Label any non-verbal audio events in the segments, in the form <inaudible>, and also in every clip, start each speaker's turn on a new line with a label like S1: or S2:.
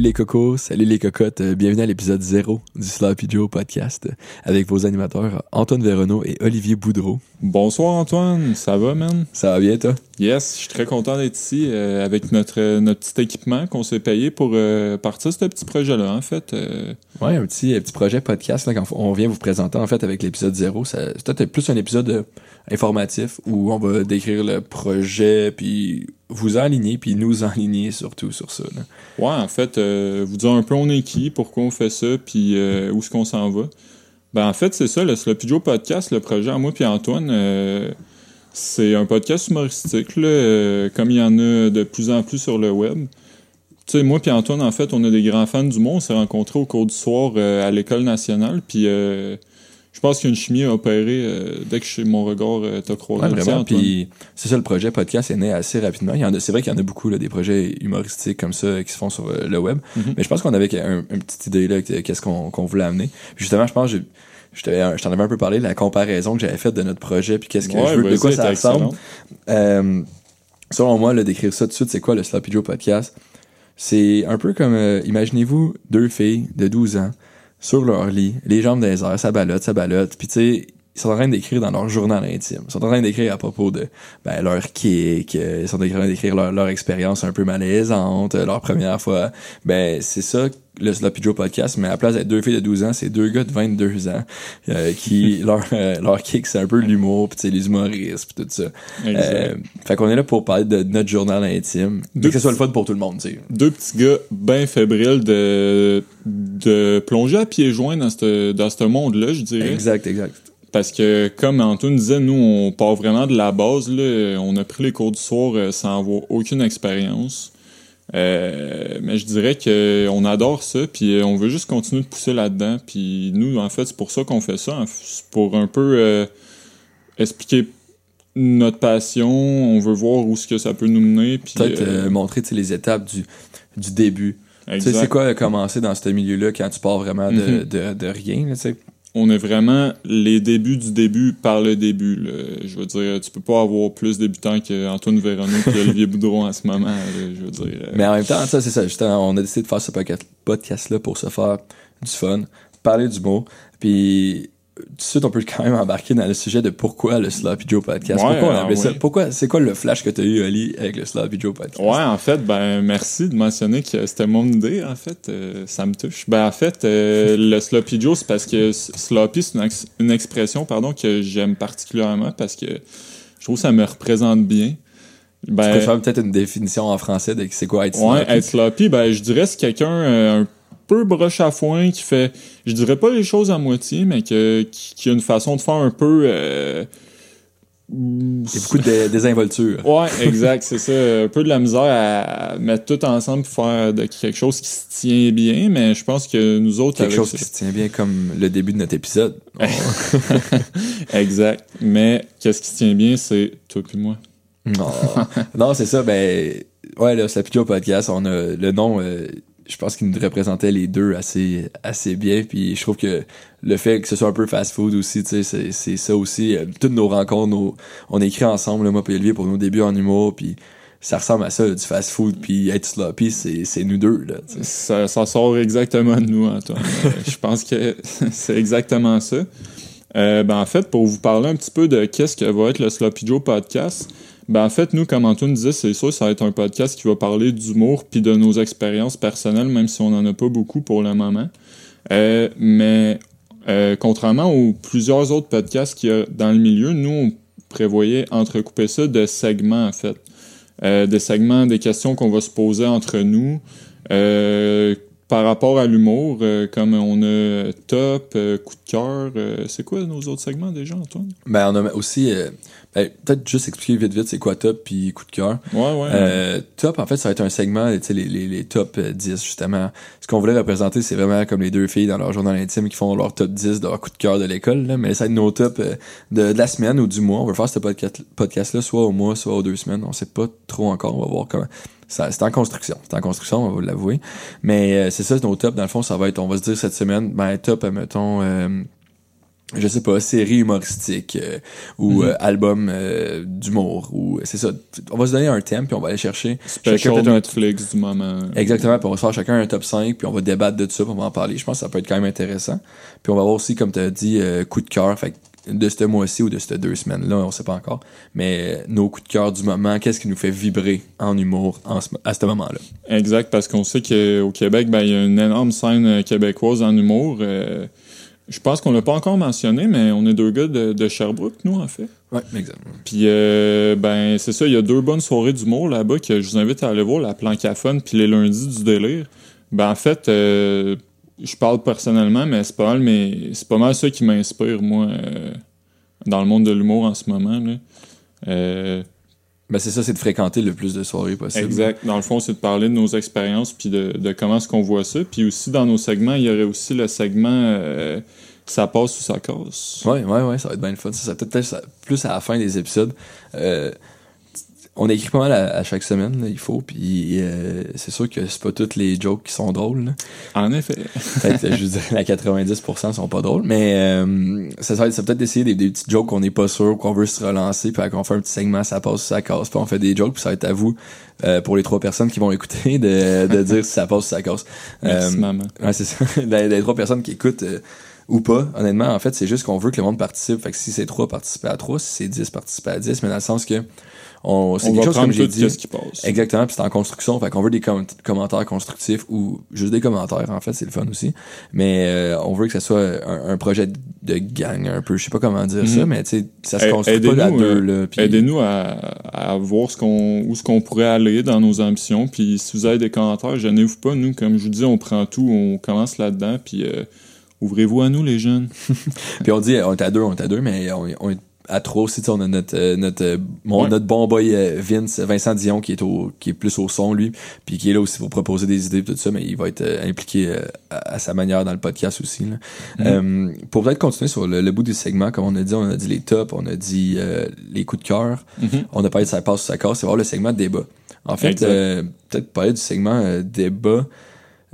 S1: Salut les cocos, salut les cocottes, euh, bienvenue à l'épisode 0 du Sloppy Joe podcast euh, avec vos animateurs Antoine Véronneau et Olivier Boudreau.
S2: Bonsoir Antoine, ça va man?
S1: Ça va bien toi?
S2: Yes, je suis très content d'être ici euh, avec notre, notre petit équipement qu'on s'est payé pour partir ce petit projet-là en fait.
S1: Ouais, un petit, petit projet podcast là, quand on vient vous présenter en fait avec l'épisode 0. C'est peut-être plus un épisode informatif où on va décrire le projet puis vous aligner puis nous <laughs> aligner surtout sur ça.
S2: Ouais, en fait, euh, vous dire un peu on est qui, pourquoi on fait ça, puis euh, où est-ce qu'on s'en va. Ben en fait, c'est ça, le Sloppy Joe Podcast, le projet à moi puis Antoine, euh, c'est un podcast humoristique, là, comme il y en a de plus en plus sur le web. Tu sais, moi puis Antoine, en fait, on est des grands fans du monde. On s'est rencontrés au cours du soir à l'école nationale, puis je pense qu'il y a une chimie à opérer euh, dès que mon regard euh, t'a croisé.
S1: Ouais, vraiment. Puis c'est ça, le projet podcast est né assez rapidement. Il y en a, c'est vrai qu'il y en a beaucoup là, des projets humoristiques comme ça qui se font sur euh, le web. Mm-hmm. Mais je pense qu'on avait un, une petite idée là, qu'est-ce qu'on, qu'on voulait amener. justement, je pense que je t'en avais un peu parlé la comparaison que j'avais faite de notre projet puis qu'est-ce que je veux, de quoi ça ressemble. Euh, selon moi, là, d'écrire ça tout de suite, c'est quoi le Sloppy Joe podcast? C'est un peu comme, imaginez-vous deux filles de 12 ans sur leur lit, les jambes des airs, ça balotte, ça balotte. Puis tu ils sont en train d'écrire dans leur journal intime. Ils sont en train d'écrire à propos de ben, leur kick, euh, ils sont en train d'écrire leur, leur expérience un peu malaisante, euh, leur première fois. Ben, c'est ça le Sloppy Joe podcast, mais à la place d'être deux filles de 12 ans, c'est deux gars de 22 ans euh, qui <laughs> leur leur kick c'est un peu l'humour, puis les humoristes, puis tout ça. Euh, fait qu'on est là pour parler de notre journal intime, deux que ce soit le fun pour tout le monde, tu.
S2: Deux petits gars bien fébriles de de plonger à pieds joints dans ce dans ce monde-là, je dirais.
S1: Exact, exact.
S2: Parce que, comme Antoine disait, nous, on part vraiment de la base. Là. On a pris les cours du soir euh, sans avoir aucune expérience. Euh, mais je dirais que on adore ça, puis euh, on veut juste continuer de pousser là-dedans. Puis nous, en fait, c'est pour ça qu'on fait ça. C'est pour un peu expliquer notre passion. On veut voir où ce que ça peut nous mener.
S1: Peut-être montrer les étapes du, du début. Tu sais, c'est quoi commencer dans ce milieu-là quand tu pars vraiment de, mm-hmm. de, de rien, tu sais?
S2: On est vraiment les débuts du début par le début. Je veux dire, tu peux pas avoir plus débutants qu'Antoine Véronneau et Olivier <laughs> Boudreau en ce moment. je veux dire.
S1: Mais en même temps, ça c'est ça. Justement, on a décidé de faire ce podcast-là pour se faire du fun, parler du mot, puis tout de suite, on peut quand même embarquer dans le sujet de pourquoi le Sloppy Joe Podcast. pourquoi on ça? Pourquoi, c'est quoi le flash que tu as eu, Ali, avec le Sloppy Joe Podcast?
S2: Ouais, en fait, ben, merci de mentionner que c'était mon idée, en fait. Euh, ça me touche. Ben, en fait, euh, le Sloppy Joe, c'est parce que Sloppy, c'est une, expression, pardon, que j'aime particulièrement parce que je trouve que ça me représente bien.
S1: Ben, tu peux faire peut-être une définition en français de c'est quoi être sloppy?
S2: Ouais, être sloppy, ben, je dirais c'est quelqu'un euh, un peu broche à foin, qui fait, je dirais pas les choses à moitié, mais que, qui, a une façon de faire un peu... Euh,
S1: c'est beaucoup de désinvolture. <laughs>
S2: ouais, exact, c'est ça. Un peu de la misère à mettre tout ensemble pour faire de quelque chose qui se tient bien, mais je pense que nous autres...
S1: Quelque chose qui se tient bien comme le début de notre épisode. <laughs>
S2: exact. Mais qu'est-ce qui se tient bien, c'est toi et moi.
S1: Non, non c'est ça. Ben, ouais, là, c'est la podcast. On a le nom... Euh, je pense qu'il nous représentait les deux assez assez bien. Puis je trouve que le fait que ce soit un peu fast food aussi tu sais c'est ça aussi euh, toutes nos rencontres on écrit ensemble moi et Olivier pour nos débuts en humour puis ça ressemble à ça du fast food puis être sloppy c'est nous deux là
S2: ça, ça sort exactement de nous Antoine. <laughs> Euh, je pense que <laughs> c'est exactement ça. Euh, ben en fait pour vous parler un petit peu de qu'est-ce que va être le Sloppy Joe podcast ben, en fait, nous, comme Antoine disait, c'est sûr, ça va être un podcast qui va parler d'humour puis de nos expériences personnelles, même si on n'en a pas beaucoup pour le moment. Euh, mais euh, contrairement aux plusieurs autres podcasts qu'il y a dans le milieu, nous, on prévoyait entrecouper ça de segments, en fait. Euh, des segments, des questions qu'on va se poser entre nous. par rapport à l'humour, comme on a top, coup de cœur, c'est quoi nos autres segments déjà, Antoine?
S1: Ben, on a aussi ben, peut-être juste expliquer vite vite c'est quoi top puis coup de cœur.
S2: Ouais, ouais.
S1: Euh, top, en fait, ça va être un segment, les, les, les top 10, euh, justement. Ce qu'on voulait représenter, c'est vraiment comme les deux filles dans leur journal intime qui font leur top 10 de leur coup de cœur de l'école, là. Mais ça va être nos top euh, de, de, la semaine ou du mois. On va faire ce podcast-là soit au mois, soit aux deux semaines. On sait pas trop encore. On va voir comment. C'est en construction. C'est en construction, on va vous l'avouer. Mais c'est ça, nos top, dans le fond, ça va être, on va se dire cette semaine, ben top, mettons, je sais pas, série humoristique euh, ou
S2: Mhm.
S1: euh, album euh, d'humour ou c'est ça. On va se donner un thème puis on va aller chercher chacun un-
S2: Netflix du moment.
S1: Exactement, puis on va se faire chacun un top 5 puis on va débattre de tout ça, puis on va en parler. Je pense que ça peut être quand même intéressant. Puis on va voir aussi comme tu as dit euh, coup de cœur, fait de ce mois-ci ou de ces deux semaines-là, on sait pas encore, mais euh, nos coups de cœur du moment, qu'est-ce qui nous fait vibrer en humour en ce- à ce moment-là?
S2: Exact, parce qu'on sait qu'au Québec, ben, il y a une énorme scène euh, québécoise en humour. Euh, je pense qu'on l'a pas encore mentionné, mais on est deux gars de, de Sherbrooke, nous, en fait.
S1: Ouais, exactement.
S2: Puis, euh, ben, c'est ça, il y a deux bonnes soirées d'humour là-bas que je vous invite à aller voir, la Plancaphone puis les lundis du délire. Ben, en fait, euh, je parle personnellement, mais c'est pas mal, mais c'est pas mal ça qui m'inspire, moi, euh, dans le monde de l'humour en ce moment, là.
S1: Ben c'est ça, c'est de fréquenter le plus de soirées possible.
S2: Exact. Dans le fond, c'est de parler de nos expériences puis de, de comment est-ce qu'on voit ça. Puis aussi, dans nos segments, il y aurait aussi le segment euh, Ça passe ou ça casse.
S1: Ouais, ouais, ouais, ça va être bien le fun. Ça, ça peut-être plus à la fin des épisodes. Euh, on écrit pas mal à, à chaque semaine, là, il faut, puis euh, c'est sûr que c'est pas toutes les jokes qui sont drôles. là.
S2: En effet. <laughs>
S1: Peut-être, je dirais, la 90% sont pas drôles, mais euh, ça, ça va être ça peut-être d'essayer des, des petites jokes qu'on n'est pas sûr, qu'on veut se relancer, puis qu'on fait un petit segment, ça passe ou ça casse, puis on fait des jokes, puis ça va être à vous, euh, pour les trois personnes qui vont écouter, de, de <laughs> dire si ça passe ou ça casse.
S2: Merci,
S1: Euh,
S2: maman.
S1: Ouais, c'est ça. <laughs> les, les trois personnes qui écoutent euh, ou pas, honnêtement, en fait, c'est juste qu'on veut que le monde participe. Fait que si c'est trois, participer à trois. Si c'est 10, participer à 10. Mais dans le sens que on, c'est quelque
S2: va
S1: chose comme j'ai dit.
S2: ce qui passe.
S1: Exactement, puis c'est en construction, fait qu'on veut des com- commentaires constructifs ou juste des commentaires, en fait, c'est le fun aussi. Mais euh, on veut que ce soit un, un projet de gang un peu, je sais pas comment dire ça,
S2: Mhm.
S1: mais tu sais, ça se construit pas à deux,
S2: euh,
S1: là. puis-
S2: Aidez-nous à, à voir ce qu'on, où ce qu'on pourrait aller dans nos ambitions. Puis si vous avez des commentaires, gênez-vous pas. Nous, comme je vous dis, on prend tout, on commence là-dedans. Puis euh, ouvrez-vous à nous, les jeunes. <laughs>
S1: Puis on dit, on est à deux, on est à deux, mais on, on est à trois aussi, on a notre, euh, notre, euh, mon,
S2: Ouais.
S1: notre bon boy euh, Vince, Vincent Dion, qui est au, qui est plus au son, lui, puis qui est là aussi pour proposer des idées, tout ça, mais il va être impliqué à, à sa manière dans le podcast aussi, là. Euh, pour peut-être continuer sur le, le bout du segment, comme on a dit, on a dit les tops, on a dit les coups de cœur, on a parlé de ça passe ou ça casse, c'est voir le segment débat. En fait, euh, peut-être parler du segment débat.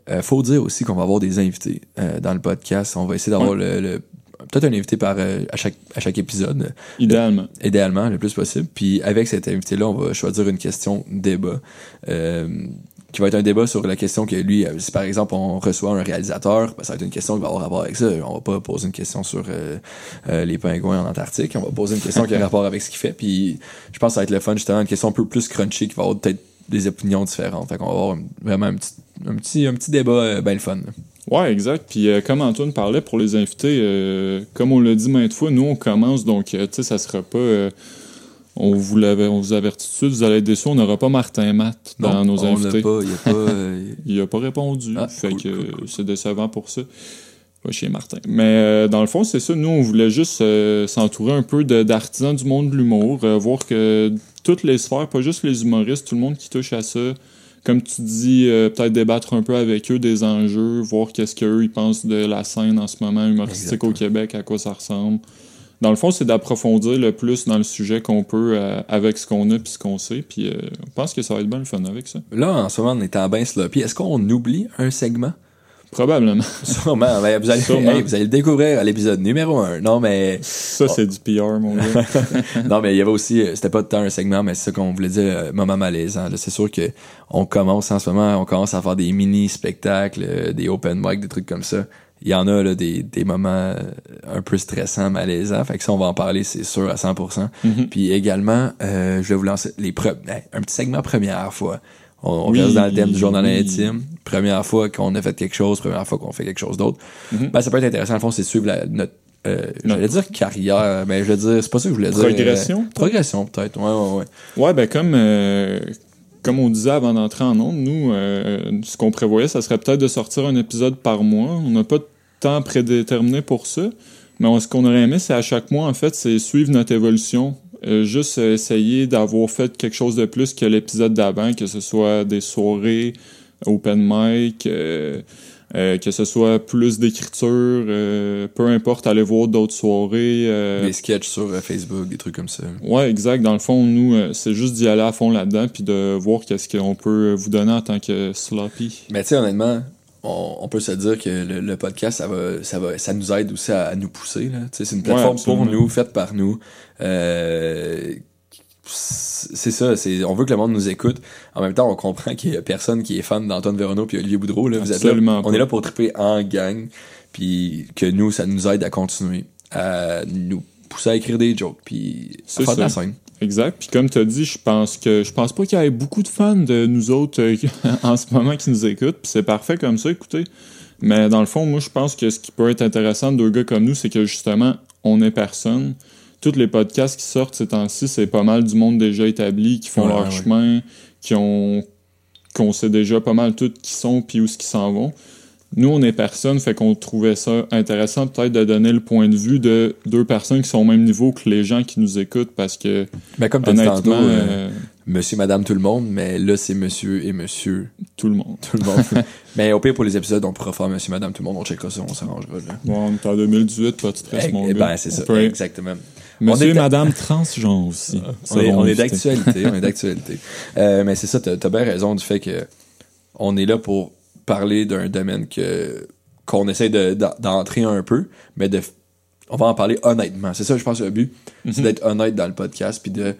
S1: Euh, faut dire aussi qu'on va avoir des invités euh, dans le podcast. On va essayer d'avoir le, le- peut-être un invité par euh, à chaque à chaque épisode, euh,
S2: Idéalement.
S1: idéalement le plus possible. Puis avec cet invité-là, on va choisir une question débat. euh, qui va être un débat sur la question que lui, si par exemple on reçoit un réalisateur, ben, ça va être une question qui va avoir rapport avec ça. On va pas poser une question sur euh, euh, les pingouins en Antarctique, on va poser une question qui a rapport avec ce qu'il fait. Puis je pense que ça va être le fun, justement, une question un peu plus crunchy qui va avoir peut-être des opinions différentes. Fait qu'on va avoir vraiment un petit, un petit, un petit débat euh, bien le fun. là.
S2: Ouais, exact. Puis euh, comme Antoine parlait pour les invités, euh, comme on l'a dit maintes fois, nous on commence, donc euh, tu sais, ça sera pas. euh, on vous l'avait, on vous avertit tout de suite, vous allez être déçus, on n'aura pas Martin Matt dans
S1: Non,
S2: nos
S1: on
S2: invités.
S1: pas, il a pas. <laughs>
S2: Il a pas répondu.
S1: Ah,
S2: fait
S1: cool,
S2: que
S1: cool,
S2: c'est décevant pour ça. Va chez Martin. Mais dans le fond, c'est ça. Nous, on voulait juste s'entourer un peu d'artisans du monde de l'humour, voir que toutes les sphères, pas juste les humoristes, tout le monde qui touche à ça, comme tu dis, euh, peut-être débattre un peu avec eux des enjeux, voir qu'est-ce qu'eux ils pensent de la scène en ce moment humoristique
S1: Exactement.
S2: au Québec, à quoi ça ressemble. Dans le fond, c'est d'approfondir le plus dans le sujet qu'on peut euh, avec ce qu'on a puis ce qu'on sait. Puis euh, on pense que ça va être bien le fun avec ça.
S1: Là, en ce moment, on est en bain sloppy. Est-ce qu'on oublie un segment?
S2: Probablement.
S1: Sûrement. Vous, allez,
S2: Sûrement.
S1: hey, vous allez le découvrir à l'épisode numéro un. Non, mais
S2: Ça, c'est du PR, mon gars. <laughs>
S1: non, mais il y avait aussi, euh, c'était pas tant un segment, mais c'est ça qu'on voulait dire, euh, moment malaisant. C'est sûr que on commence en ce moment, on commence à faire des mini spectacles, euh, des open mic, des trucs comme ça. Il y en a là des, des moments un peu stressants, malaisants. Fait que ça, on va en parler, c'est sûr, à 100%.
S2: Mhm.
S1: Puis également, euh, je vais vous lancer les pre- un petit segment première fois. On, on
S2: Oui,
S1: reste dans le thème du journal
S2: oui.
S1: intime. Première fois qu'on a fait quelque chose, première fois qu'on fait quelque chose d'autre.
S2: Mhm.
S1: Ben, ça peut être intéressant, en fond, c'est suivre la, notre, euh, j'allais dire carrière, mais je veux dire, c'est pas ça que je voulais dire.
S2: Progression,
S1: Euh,
S2: peut-être?
S1: progression, peut-être, ouais, ouais, ouais.
S2: Ouais, ben comme, euh, comme on disait avant d'entrer en ondes, nous, euh, ce qu'on prévoyait, ça serait peut-être de sortir un épisode par mois. On n'a pas de temps prédéterminé pour ça. Mais on- ce qu'on aurait aimé, c'est à chaque mois, en fait, c'est suivre notre évolution. Euh, juste essayer d'avoir fait quelque chose de plus que l'épisode d'avant, que ce soit des soirées, open mic, euh, euh, que ce soit plus d'écriture, euh, peu importe, aller voir d'autres soirées. euh,
S1: Des sketchs sur Facebook, des trucs comme ça.
S2: Ouais, exact. Dans le fond, nous, euh, c'est juste d'y aller à fond là-dedans, puis de voir qu'est-ce qu'on peut vous donner en tant que sloppy.
S1: Mais tu sais, honnêtement, on, peut se dire que le, podcast, ça va, ça va, ça nous aide aussi à, nous pousser. C'est une plateforme pour nous, faite par nous. Euh, c'est ça, c'est on veut que le monde nous écoute. En même temps, on comprend qu'il y a personne qui est fan d'Antoine Véronneau puis Olivier Boudreau. Là. Vous êtes là, on est là pour triper en gang, puis que nous, ça nous aide à continuer, à nous pousser à écrire des jokes, puis à faire de la scène.
S2: Exact. Puis comme tu as dit, je pense que je pense pas qu'il y ait beaucoup de fans de nous autres euh, <laughs> en ce moment qui nous écoutent. Puis c'est parfait comme ça, écoutez. Mais dans le fond, moi, je pense que ce qui peut être intéressant de deux gars comme nous, c'est que justement, on est personne. Tous les podcasts qui sortent ces temps-ci, c'est pas mal du monde déjà établi, qui font leur chemin, qui ont qu'on sait déjà pas mal tout qui sont puis où ce qui s'en vont. Nous, on est personne, fait qu'on trouvait ça intéressant peut-être de donner le point de vue de deux personnes qui sont au même niveau que les gens qui nous écoutent parce que.
S1: Mais comme honnêtement, tantôt, euh, euh, monsieur, madame, tout le monde, mais là, c'est monsieur et monsieur.
S2: Tout le monde.
S1: Tout le monde. <laughs> mais au pire, pour les épisodes, on pourra faire monsieur, madame, tout le monde, on checkera ça, on s'arrangera. Là.
S2: Bon, on est en 2018, pas de stress, mon
S1: eh
S2: gars.
S1: Ben, c'est ça, exactement.
S2: Monsieur et madame transgenre aussi.
S1: on est, on est d'actualité, on est d'actualité. Euh, mais c'est ça, t'as as bien raison du fait que on est là pour parler d'un domaine que qu'on essaie d'entrer un peu, mais de on va en parler honnêtement. C'est ça, je pense, le but. C'est mhm. d'être honnête dans le podcast, puis de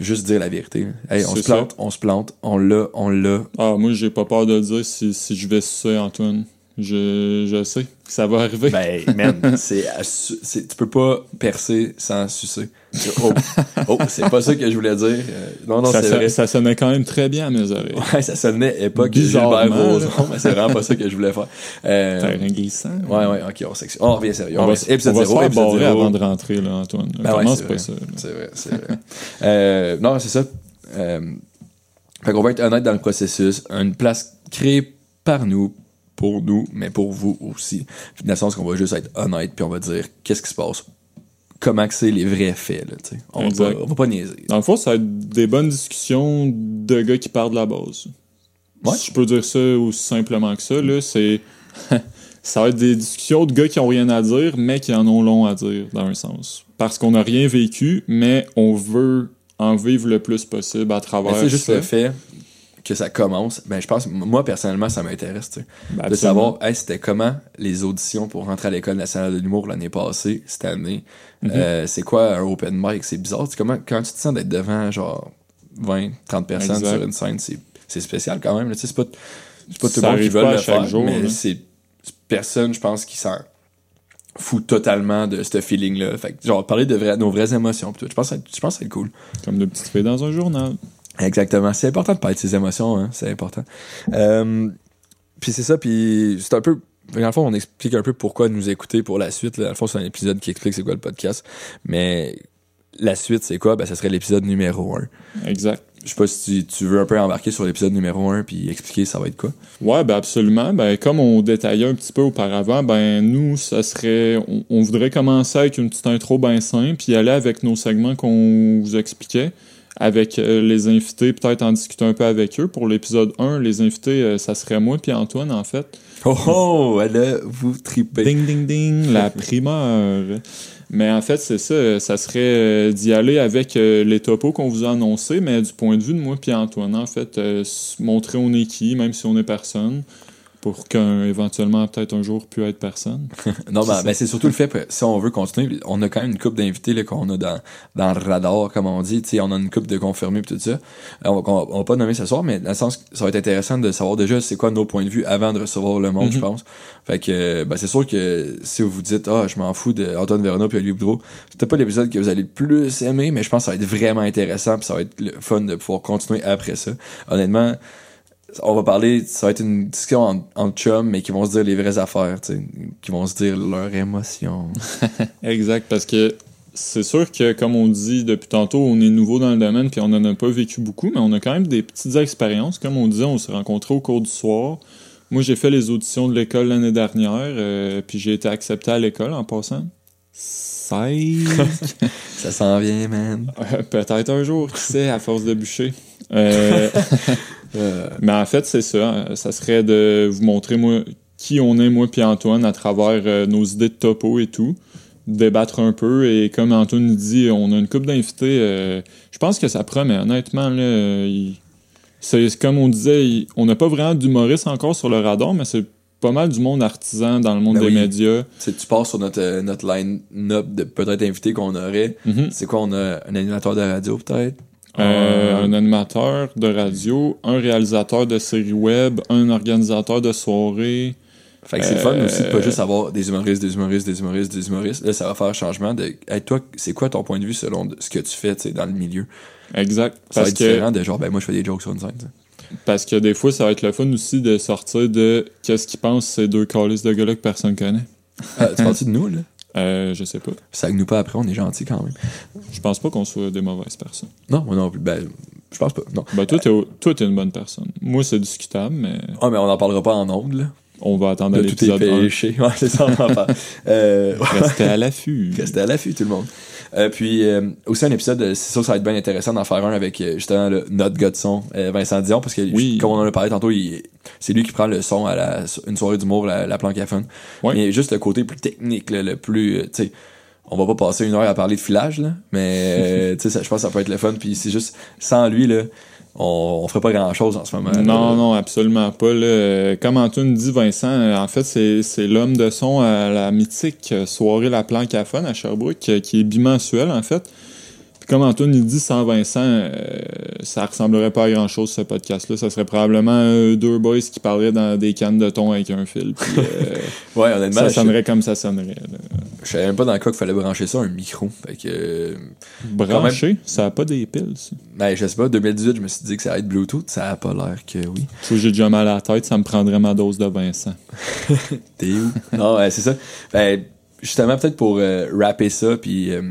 S1: juste dire la vérité. Hey, on se plante, on se plante, on l'a, on l'a.
S2: Ah, moi, j'ai pas peur de dire si, si je vais sucer Antoine. Je, je sais que ça va arriver.
S1: Ben, man, c'est, tu peux pas percer sans sucer. Oh, oh c'est pas ça que je voulais dire. Euh, non, non,
S2: c'est
S1: vrai.
S2: Ça sonnait quand même très bien à mes oreilles.
S1: Ouais, ça sonnait époque Gilbert Rozon, mais c'est vraiment pas ça que je voulais faire.
S2: Euh, Terrain glissant.
S1: Ouais, ouais, ok, on, on revient sérieux. On,
S2: va, épisode on va se faire avant de rentrer, là, Antoine. Ben ouais, c'est pas ça.
S1: C'est vrai, c'est vrai. euh, non, c'est ça. Euh, fait qu'on va être honnête dans le processus. Une place créée par nous, pour nous, mais pour vous aussi. Dans le sens qu'on va juste être honnête, puis on va dire qu'est-ce qui se passe, comment que c'est les vrais faits. Là, on, va, on va pas niaiser.
S2: Dans le fond, ça va être des bonnes discussions de gars qui partent de la base. Ouais. Si je peux dire ça aussi simplement que ça, là, c'est... <laughs> ça va être des discussions de gars qui ont rien à dire, mais qui en ont long à dire, dans un sens. Parce qu'on n'a rien vécu, mais on veut en vivre le plus possible à travers
S1: C'est juste le fait que ça commence, ben je pense, moi personnellement, ça m'intéresse, ben, de savoir, hey, c'était comment les auditions pour rentrer à l'école nationale de l'humour l'année passée, cette année. Mhm. euh, c'est quoi un open mic, c'est bizarre. Comment, quand tu te sens d'être devant genre 20, 30 personnes sur une scène, c'est spécial quand même. Tu sais, c'est pas, pas tout le monde qui veut le faire, jour, mais c'est personne, je pense, qui s'en fout totalement de ce feeling-là. Fait genre, parler de nos vraies émotions, je pense, je pense que c'est cool.
S2: Comme de petites filles dans un journal.
S1: Exactement. C'est important de parler de ses émotions, hein. c'est important. Euh, puis c'est ça, puis c'est un peu... Dans le fond, on explique un peu pourquoi nous écouter pour la suite. Là. Dans le fond, c'est un épisode qui explique c'est quoi le podcast. Mais la suite, c'est quoi? Ben, ça serait l'épisode numéro 1.
S2: Exact.
S1: Je sais pas si tu, veux un peu embarquer sur l'épisode numéro 1 puis expliquer ça va être quoi.
S2: Ouais, ben absolument. Ben, comme on détaillait un petit peu auparavant, ben nous, ça serait. On, on voudrait commencer avec une petite intro bien simple, puis aller avec nos segments qu'on vous expliquait avec euh, les invités, peut-être en discuter un peu avec eux. Pour l'épisode 1, les invités, euh, ça serait moi puis Antoine, en fait.
S1: Oh, oh, elle vous tripez.
S2: Ding, ding, ding, la primeur. Mais en fait, c'est ça, ça serait euh, d'y aller avec les topos qu'on vous a annoncés, mais du point de vue de moi puis Antoine, en fait, montrer on est qui, même si on est personne pour qu'un éventuellement peut-être un jour puisse être personne. <laughs>
S1: non, ben, ben, c'est surtout le fait que si on veut continuer, on a quand même une coupe d'invités qu'on a dans, dans le radar, comme on dit. sais on a une coupe de confirmés et tout ça. On, on, va pas nommer ce soir, mais dans le sens que ça va être intéressant de savoir déjà c'est quoi nos points de vue avant de recevoir le monde, je mhm. pense. Fait que ben, c'est sûr que si vous vous dites Ah, je m'en fous d'Antoine Verona puis Olivier Boudreau, peut-être pas l'épisode que vous allez le plus aimer, mais je pense que ça va être vraiment intéressant puis ça va être le fun de pouvoir continuer après ça. Honnêtement, on va parler, ça va être une discussion en, en chum, mais qui vont se dire les vraies affaires, qui vont se dire leurs émotions. <laughs>
S2: exact, parce que c'est sûr que, comme on dit depuis tantôt, on est nouveau dans le domaine, puis on n'en a pas vécu beaucoup, mais on a quand même des petites expériences. Comme on disait, on s'est rencontrés au cours du soir. Moi, j'ai fait les auditions de l'école l'année dernière, euh, puis j'ai été accepté à l'école en passant. 16. <laughs>
S1: ça s'en vient, man.
S2: Euh, peut-être un jour, qui sait, à force de bûcher. Euh... <laughs> Euh, mais en fait, c'est ça. Ça serait de vous montrer moi qui on est, moi puis Antoine, à travers euh, nos idées de topo et tout. Débattre un peu. Et comme Antoine dit, on a une coupe d'invités. Euh, je pense que ça promet. Honnêtement, là, c'est comme on disait, on n'a pas vraiment d'humoriste encore sur le radar, mais c'est pas mal du monde artisan dans le monde
S1: Ben
S2: des
S1: oui.
S2: médias.
S1: Tu sais, tu passes sur notre, notre line-up de peut-être invités qu'on aurait.
S2: Mhm.
S1: C'est quoi, on a un animateur de radio, peut-être?
S2: Euh,
S1: Euh,
S2: un animateur de radio, un réalisateur de séries web, un organisateur de soirée.
S1: Fait que c'est le fun
S2: Euh,
S1: aussi de pas juste avoir des humoristes, des humoristes, des humoristes, des humoristes. Là, ça va faire un changement de. Hey, toi, c'est quoi ton point de vue selon ce que tu fais, dans le milieu?
S2: Exact.
S1: Ça va être
S2: que,
S1: différent de genre, ben moi, je fais des jokes sur une scène,
S2: parce que des fois, ça va être le fun aussi de sortir de qu'est-ce qu'ils pensent ces deux calices de gars-là que personne connaît.
S1: Ah, tu parles-tu de nous, là?
S2: Euh, je sais pas.
S1: Ça nous pas après, on est gentil quand même.
S2: Je pense pas qu'on soit des mauvaises personnes.
S1: Non, moi non plus. Ben, je pense pas. Non.
S2: Ben, toi, t'es, au- toi, t'es une bonne personne. Moi, c'est discutable, mais
S1: Ah, mais on en parlera pas en ondes, là.
S2: on va attendre à
S1: De tout est
S2: l'épisode 1.
S1: péché. Ouais, c'est ça, on en parle. Euh,
S2: Restez à l'affût. <laughs>
S1: Restez à l'affût, tout le monde. Euh, puis, euh, aussi un épisode, euh, c'est sûr ça va être bien intéressant d'en faire un avec, euh, justement, le, notre gars de son, euh, Vincent Dion, parce que,
S2: Oui.
S1: comme on en a parlé tantôt, il- c'est lui qui prend le son à la, une soirée d'humour, la, la plancaphone.
S2: Ouais.
S1: Mais juste le côté plus technique, là, le plus, tu sais, on va pas passer une heure à parler de filage, là, mais, <laughs> tu sais, ça- je pense que ça peut être le fun, puis c'est juste, sans lui, là, on, on ferait pas grand chose en ce moment.
S2: Non, non, absolument pas. Euh, Comme Antoine dit, Vincent, euh, en fait, c'est l'homme de son à la mythique euh, soirée La Planque à Sherbrooke, qui est bimensuelle, en fait. Puis comme Antoine il dit, sans Vincent, euh, ça ressemblerait pas à grand-chose, ce podcast-là. Ça serait probablement euh, deux boys qui parleraient dans des cannes de thon avec un fil. Puis, euh, <laughs>
S1: Ouais, honnêtement,
S2: ça
S1: je,
S2: sonnerait comme ça sonnerait. là.
S1: je savais même pas dans quoi qu'il fallait brancher ça, un micro. Fait que,
S2: Branché, ça a pas des piles, ça.
S1: ben, je sais pas, 2018, je me suis dit que ça allait être Bluetooth, ça a pas l'air que oui.
S2: Vois, j'ai déjà mal à la tête, ça me prendrait ma dose de Vincent. <laughs>
S1: T'es où? non, ouais, c'est ça. Ben, justement, peut-être pour euh, rapper ça, puis... Euh,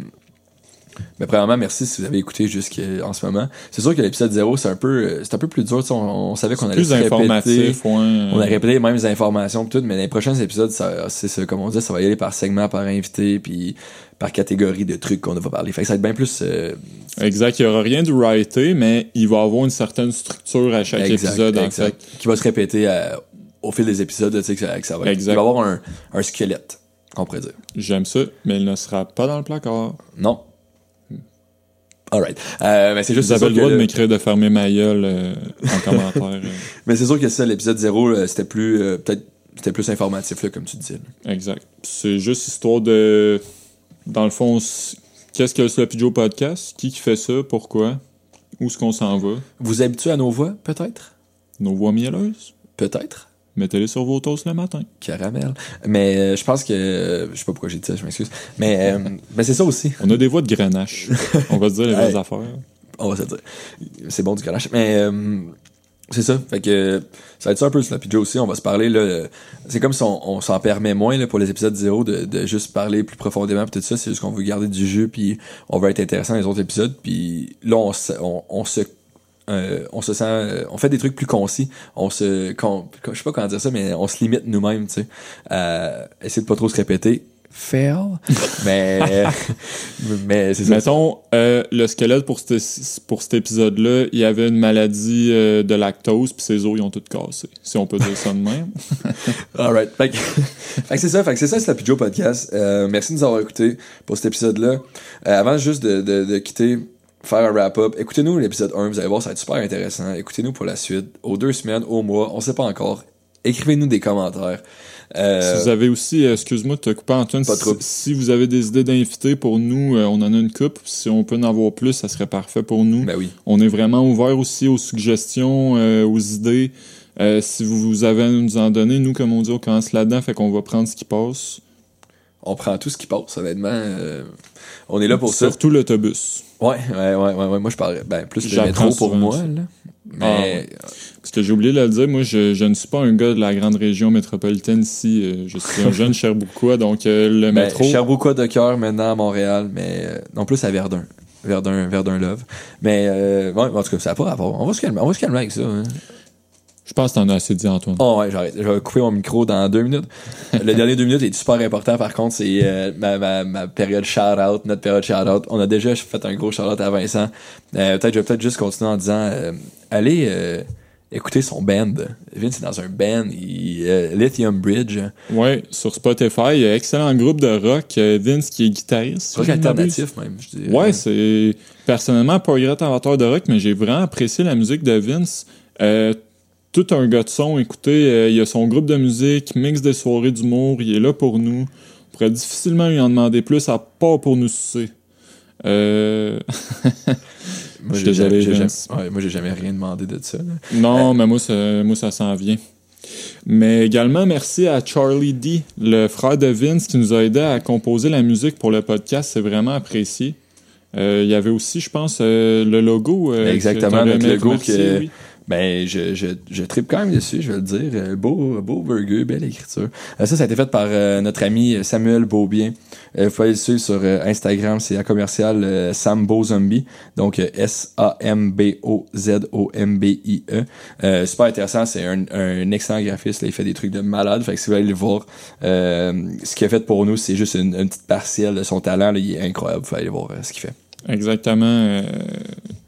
S1: ben, premièrement, merci si vous avez écouté jusqu'en ce moment. C'est sûr que l'épisode 0, c'est un peu euh, c'est un peu plus dur. On, on savait qu'on allait
S2: Plus
S1: se répéter.
S2: ouais.
S1: On a répété les mêmes informations tout, mais dans les prochains épisodes, c'est ça, comme on dit, ça va y aller par segment, par invité, puis par catégorie de trucs qu'on va parler. Fait que ça va être bien plus euh,
S2: Exact, il n'y aura rien de writé, mais il va avoir une certaine structure à chaque
S1: exact,
S2: épisode, en
S1: exact, qui va se répéter à- au fil des épisodes, tu sais, que ça, que ça va
S2: Exact.
S1: Il va y avoir un, un squelette, on pourrait dire.
S2: fait. J'aime ça, mais il ne sera pas dans le placard.
S1: Non. Alright. Euh, mais c'est juste
S2: Vous avez le droit de m'écrire de fermer ma gueule euh, en <laughs> commentaire. euh.
S1: Mais c'est sûr que ça, l'épisode 0, là, c'était plus, euh, peut-être, c'était plus informatif, là, comme tu disais. là.
S2: Exact. C'est juste histoire de... Dans le fond, qu'est-ce que le Sloppy Joe Podcast? Qui qui fait ça? Pourquoi? Où est-ce qu'on s'en va?
S1: Vous habituez à nos voix, peut-être?
S2: Nos voix mielleuses?
S1: Peut-être.
S2: Mettez-les sur vos toasts le matin.
S1: Caramel. Mais euh, je pense que. euh, je sais pas pourquoi j'ai dit ça, je m'excuse. Mais, euh, mais c'est ça aussi.
S2: On a des voix de grenache. On va se dire les vraies
S1: Hey.
S2: affaires.
S1: On va se dire. C'est bon du ganache. Mais euh, c'est ça. Fait que ça va être ça un peu la Joe aussi. On va se parler là. C'est comme si on, on s'en permet moins là, pour les épisodes 0 de, de juste parler plus profondément pis tout ça. C'est juste qu'on veut garder du jeu puis on va être intéressant dans les autres épisodes. Puis là, on, se- on, on se euh, on se sent euh, on fait des trucs plus concis on se con- je sais pas comment dire ça mais on se limite nous-mêmes tu sais à essayer de pas trop se répéter fail <laughs> mais <laughs> mais c'est ça
S2: Mettons, euh, le squelette pour, cet- pour cet épisode-là, il y avait une maladie euh, de lactose, puis ses os, ils ont tout cassé. Si on peut dire ça de même. <laughs>
S1: Alright. Fait que, c'est ça. Fait que c'est ça, c'est la Pidgeot Podcast. Euh, merci de nous avoir écoutés pour cet épisode-là. Euh, avant juste de, de, de quitter, faire un wrap-up, écoutez-nous l'épisode 1. Vous allez voir, ça va être super intéressant. Écoutez-nous pour la suite. Aux deux semaines, au mois, on sait pas encore. Écrivez-nous des commentaires. Euh,
S2: Si vous avez aussi, euh, excuse-moi de te couper Antoine,
S1: Pas
S2: si,
S1: trop.
S2: si vous avez des idées d'invités pour nous, euh, on en a une coupe. Si on peut en avoir plus, ça serait parfait pour nous.
S1: Ben oui.
S2: On est vraiment ouvert aussi aux suggestions, euh, aux idées. Si vous, vous avez à nous en donner, nous, comme on dit, on commence là-dedans, fait qu'on va prendre ce qui passe.
S1: On prend tout ce qui passe, honnêtement. Euh, on est là pour ça.
S2: Surtout l'autobus.
S1: Ouais, ouais, ouais, ouais, ouais. Moi, je parlerais, ben, plus le métro pour moi, là.
S2: Ah,
S1: Mais,
S2: ouais. Parce que j'ai oublié de le dire, moi, je, je ne suis pas un gars de la grande région métropolitaine ici. euh, je suis un jeune <laughs> Cherbouquois, donc euh, le
S1: ben,
S2: métro...
S1: Sherbrooke de cœur maintenant à Montréal, mais euh, non plus à Verdun. Verdun, Verdun Love. Mais, euh, ouais, en tout cas, ça n'a pas rapport. On va se calmer, on va se calmer avec ça. hein.
S2: Je pense que t'en as assez dit, Antoine.
S1: Oh ouais, j'arrête. Je vais couper mon micro dans deux minutes. <laughs> Le dernier deux minutes est super important, par contre, c'est euh, ma, ma, ma période shout-out, notre période shout-out. On a déjà fait un gros shout-out à Vincent. Euh, peut-être, je vais peut-être juste continuer en disant, euh, allez écouter son band. Vince est dans un band, il, Lithium Bridge.
S2: Ouais, sur Spotify, il y a un excellent groupe de rock. Vince qui est guitariste.
S1: Rock alternatif, même, je.
S2: Ouais, c'est personnellement pas un grand amateur de rock, mais j'ai vraiment apprécié la musique de Vince. Euh, tout un gars de son. Écoutez, il a son groupe de musique, mix des soirées d'humour, il est là pour nous. On pourrait difficilement lui en demander plus, à part pour nous sucer. Euh... <laughs>
S1: moi, j'ai jamais, ouais, jamais, rien demandé de ça.
S2: Non, mais moi, ça, moi, ça s'en vient. Mais également, merci à Charlie D, le frère de Vince, qui nous a aidé à composer la musique pour le podcast. C'est vraiment apprécié. Euh, il y avait aussi, je pense, euh, le logo.
S1: Euh, Exactement, notre logo qui est... Ben, je, je, je tripe quand même dessus, je vais le dire. Euh, beau, beau burger, belle écriture. Euh, ça, ça a été fait par euh, notre ami Samuel Beaubien. vous pouvez le suivre sur Instagram, c'est un commercial Sambo Zombie. Donc S-A-M-B-O-Z-O-M-B-I-E. super intéressant, c'est un, excellent graphiste. Il fait des trucs de malade. Fait que si vous allez le voir, ce qu'il a fait pour nous, c'est juste une, petite partielle de son talent. Il est incroyable. Vous pouvez aller voir ce qu'il fait.
S2: Exactement.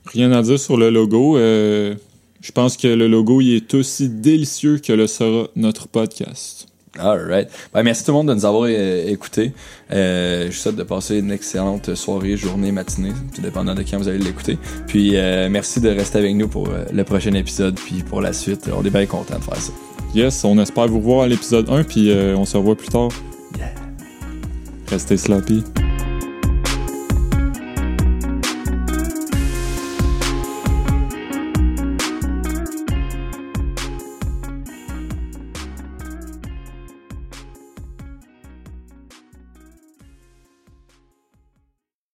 S2: rien à dire sur le logo. Je pense que le logo il est aussi délicieux que le sera notre podcast.
S1: Alright. Ben, merci tout le monde de nous avoir euh, écoutés. Euh, je vous souhaite de passer une excellente soirée, journée, matinée, tout dépendant de quand vous allez l'écouter. Puis euh, merci de rester avec nous pour le prochain épisode, puis pour la suite. On est bien content de faire ça.
S2: Yes, on espère vous voir à l'épisode 1, puis on se revoit plus tard. Yeah. Restez sloppy.